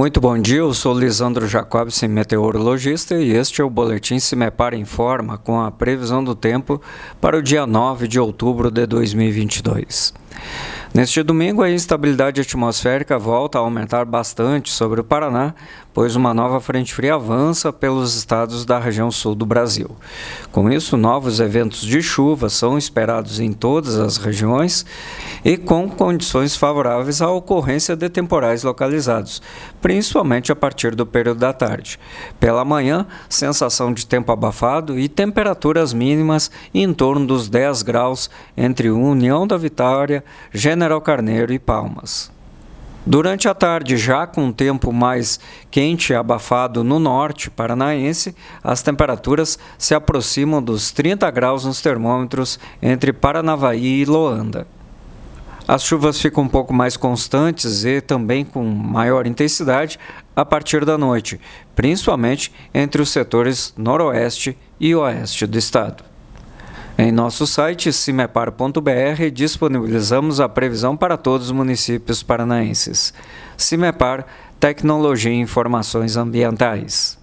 Muito bom dia, eu sou Lisandro Jacobson, meteorologista, e este é o Boletim Se Me Para Informa com a previsão do tempo para o dia 9 de outubro de 2022. Neste domingo, a instabilidade atmosférica volta a aumentar bastante sobre o Paraná, pois uma nova frente fria avança pelos estados da região sul do Brasil. Com isso, novos eventos de chuva são esperados em todas as regiões e com condições favoráveis à ocorrência de temporais localizados, principalmente a partir do período da tarde. Pela manhã, sensação de tempo abafado e temperaturas mínimas em torno dos 10 graus entre União da Vitória, General General Carneiro e Palmas. Durante a tarde, já com um tempo mais quente e abafado no norte paranaense, as temperaturas se aproximam dos 30 graus nos termômetros entre Paranavaí e Loanda. As chuvas ficam um pouco mais constantes e também com maior intensidade a partir da noite, principalmente entre os setores noroeste e oeste do estado. Em nosso site cimepar.br disponibilizamos a previsão para todos os municípios paranaenses. Cimepar, Tecnologia e Informações Ambientais.